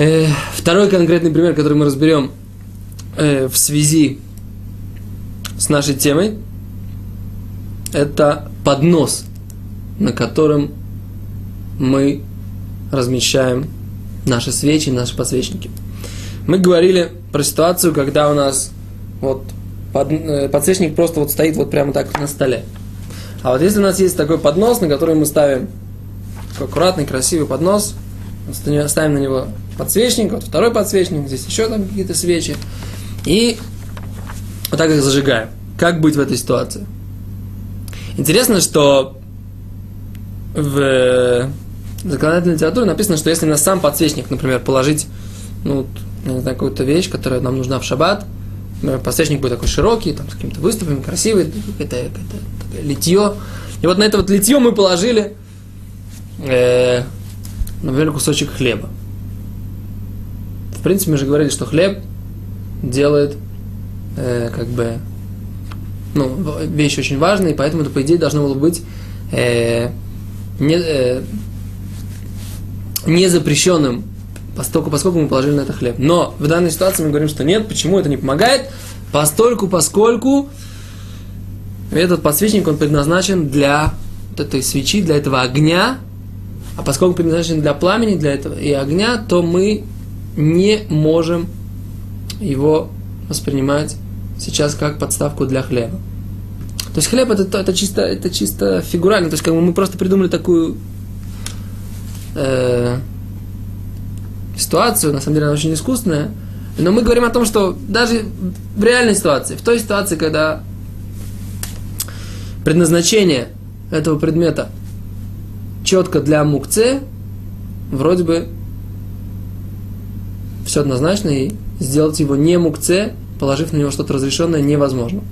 Э, второй конкретный пример, который мы разберем э, в связи с нашей темой, это поднос, на котором мы размещаем наши свечи, наши подсвечники. Мы говорили про ситуацию, когда у нас вот под, э, подсвечник просто вот стоит вот прямо так на столе. А вот если у нас есть такой поднос, на который мы ставим аккуратный, красивый поднос, ставим на него подсвечник, вот второй подсвечник, здесь еще там какие-то свечи, и вот так их зажигаем. Как быть в этой ситуации? Интересно, что в законодательной литературе написано, что если на сам подсвечник, например, положить, ну, знаю, какую-то вещь, которая нам нужна в шаббат, подсвечник будет такой широкий, там, с какими-то выступами, красивый, какое-то, какое-то литье. И вот на это вот литье мы положили, э, например, кусочек хлеба. В принципе, мы же говорили, что хлеб делает э, как бы ну, вещь очень важная, и поэтому это, по идее, должно было быть э, не, э, не запрещенным, поскольку, поскольку мы положили на это хлеб. Но в данной ситуации мы говорим, что нет, почему это не помогает? Постольку, поскольку этот подсвечник, он предназначен для вот этой свечи, для этого огня, а поскольку предназначен для пламени, для этого и огня, то мы не можем его воспринимать сейчас как подставку для хлеба. То есть хлеб это, это, чисто, это чисто фигурально, то есть как бы мы просто придумали такую э, ситуацию, на самом деле она очень искусственная, но мы говорим о том, что даже в реальной ситуации, в той ситуации, когда предназначение этого предмета четко для мукце, вроде бы все однозначно, и сделать его не мукце, положив на него что-то разрешенное, невозможно.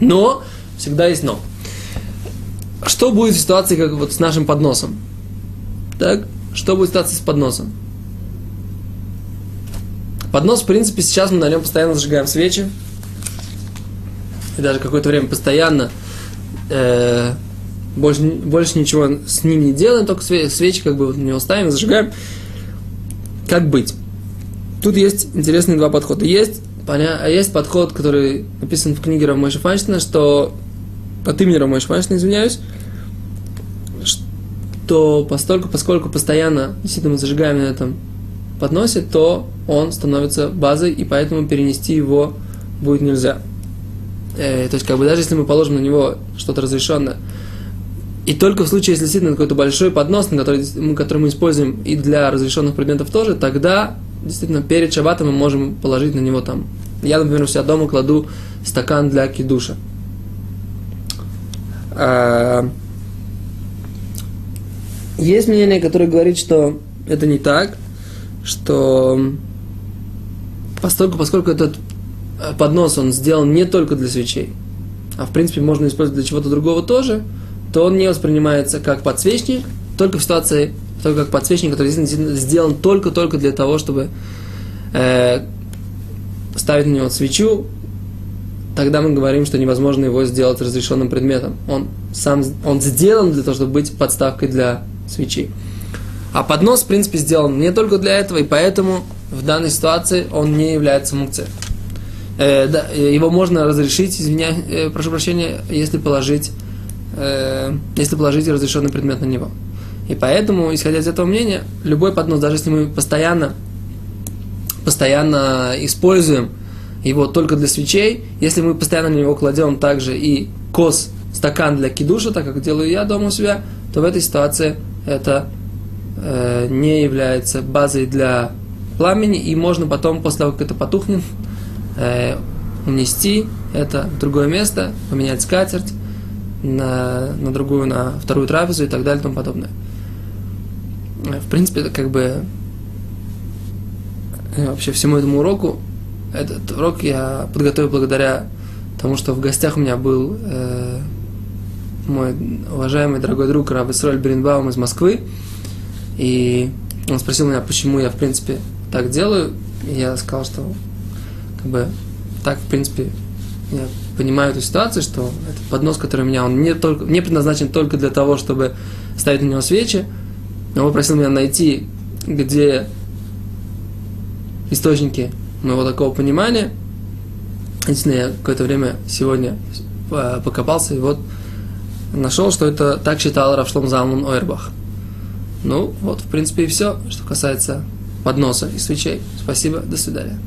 Но, всегда есть но. Что будет в ситуации, как вот с нашим подносом? Так, что будет в ситуации с подносом? Поднос, в принципе, сейчас мы на нем постоянно зажигаем свечи. И даже какое-то время постоянно э, больше, больше ничего с ним не делаем, только свечи как бы вот на него ставим, зажигаем. Как быть? Тут есть интересные два подхода. Есть, поня... А есть подход, который написан в книге Рамойша Файнштейна, что от имени Рамойша Файнштейна, извиняюсь, что постольку, поскольку постоянно действительно мы зажигаем на этом подносе, то он становится базой, и поэтому перенести его будет нельзя. Э, то есть, как бы даже если мы положим на него что-то разрешенное, и только в случае, если действительно какой-то большой поднос, который, который мы используем и для разрешенных предметов тоже, тогда действительно перед шабатом мы можем положить на него там. Я, например, у себя дома кладу стакан для кидуша. А, есть мнение, которое говорит, что это не так, что поскольку, поскольку этот э, поднос он сделан не только для свечей, а в принципе можно использовать для чего-то другого тоже, то он не воспринимается как подсвечник, только в ситуации, только как подсвечник, который сделан только-только для того, чтобы э, ставить на него свечу, тогда мы говорим, что невозможно его сделать разрешенным предметом. Он сам он сделан для того, чтобы быть подставкой для свечи. А поднос, в принципе, сделан не только для этого, и поэтому в данной ситуации он не является мукце. Э, да, его можно разрешить, извиняюсь, э, прошу прощения, если положить, э, если положить разрешенный предмет на него. И поэтому, исходя из этого мнения, любой поднос, даже если мы постоянно, постоянно используем его только для свечей, если мы постоянно на него кладем также и кос, стакан для кидуша, так как делаю я дома у себя, то в этой ситуации это э, не является базой для пламени, и можно потом, после того, как это потухнет, э, унести это в другое место, поменять скатерть на, на другую, на вторую трапезу и так далее и тому подобное. В принципе, это как бы э, вообще всему этому уроку, этот урок я подготовил благодаря тому, что в гостях у меня был э, мой уважаемый дорогой друг Рав Исроль Бринбаум из Москвы, и он спросил меня, почему я, в принципе, так делаю. И я сказал, что как бы так, в принципе, я понимаю эту ситуацию, что этот поднос, который у меня, он не, только, не предназначен только для того, чтобы ставить на него свечи. Он попросил меня найти, где источники моего такого понимания. Действительно, я какое-то время сегодня э, покопался и вот нашел, что это так считал Равшлом Залман Ойрбах. Ну, вот, в принципе, и все, что касается подноса и свечей. Спасибо, до свидания.